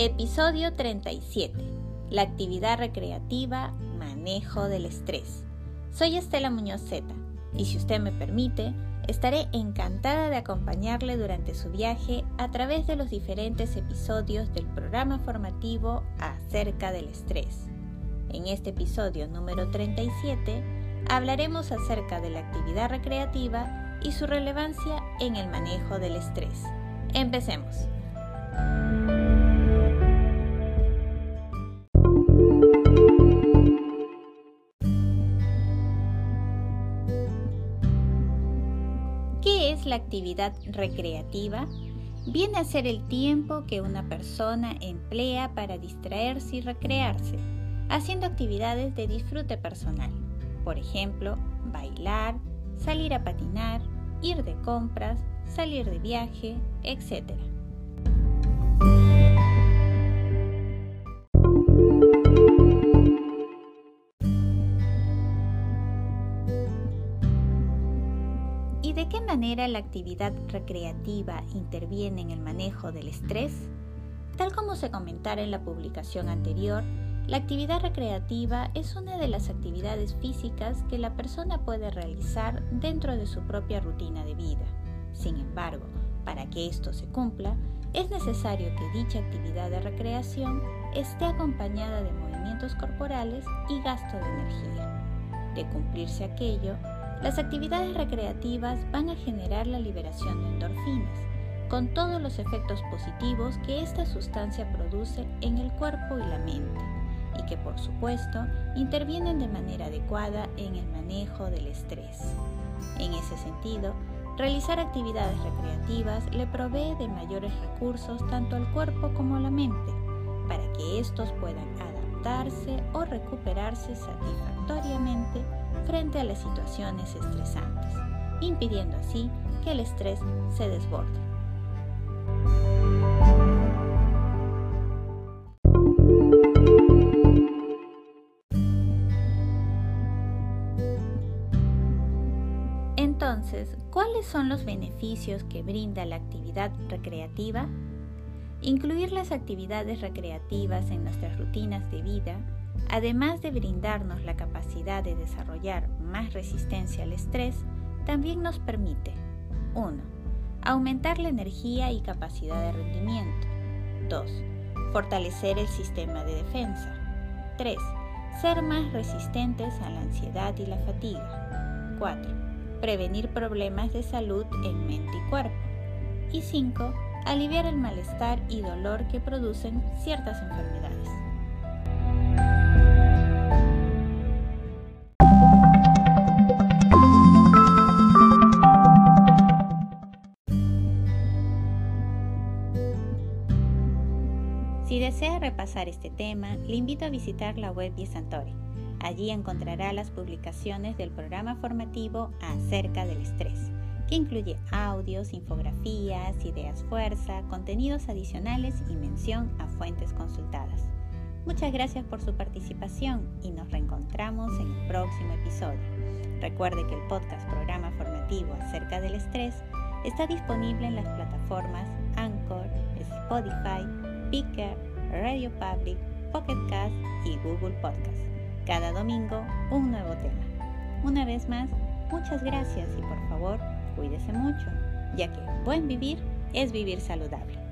Episodio 37. La actividad recreativa, manejo del estrés. Soy Estela Muñoz Zeta y si usted me permite, estaré encantada de acompañarle durante su viaje a través de los diferentes episodios del programa formativo acerca del estrés. En este episodio número 37 hablaremos acerca de la actividad recreativa y su relevancia en el manejo del estrés. Empecemos. La actividad recreativa? Viene a ser el tiempo que una persona emplea para distraerse y recrearse, haciendo actividades de disfrute personal. Por ejemplo, bailar, salir a patinar, ir de compras, salir de viaje, etc. de qué manera la actividad recreativa interviene en el manejo del estrés? Tal como se comentara en la publicación anterior, la actividad recreativa es una de las actividades físicas que la persona puede realizar dentro de su propia rutina de vida. Sin embargo, para que esto se cumpla, es necesario que dicha actividad de recreación esté acompañada de movimientos corporales y gasto de energía. De cumplirse aquello, las actividades recreativas van a generar la liberación de endorfinas, con todos los efectos positivos que esta sustancia produce en el cuerpo y la mente, y que por supuesto intervienen de manera adecuada en el manejo del estrés. En ese sentido, realizar actividades recreativas le provee de mayores recursos tanto al cuerpo como a la mente, para que estos puedan adaptarse o recuperarse satisfactoriamente frente a las situaciones estresantes, impidiendo así que el estrés se desborde. Entonces, ¿cuáles son los beneficios que brinda la actividad recreativa? Incluir las actividades recreativas en nuestras rutinas de vida además de brindarnos la capacidad de desarrollar más resistencia al estrés, también nos permite 1. Aumentar la energía y capacidad de rendimiento. 2. Fortalecer el sistema de defensa. 3. Ser más resistentes a la ansiedad y la fatiga. 4. Prevenir problemas de salud en mente y cuerpo. Y 5. Aliviar el malestar y dolor que producen ciertas enfermedades. Desea repasar este tema, le invito a visitar la web de. Allí encontrará las publicaciones del programa formativo acerca del estrés, que incluye audios, infografías, ideas fuerza, contenidos adicionales y mención a fuentes consultadas. Muchas gracias por su participación y nos reencontramos en el próximo episodio. Recuerde que el podcast programa formativo acerca del estrés está disponible en las plataformas Anchor, Spotify, Picker, Radio Public, Pocket Cast y Google Podcast. Cada domingo un nuevo tema. Una vez más, muchas gracias y por favor, cuídese mucho, ya que buen vivir es vivir saludable.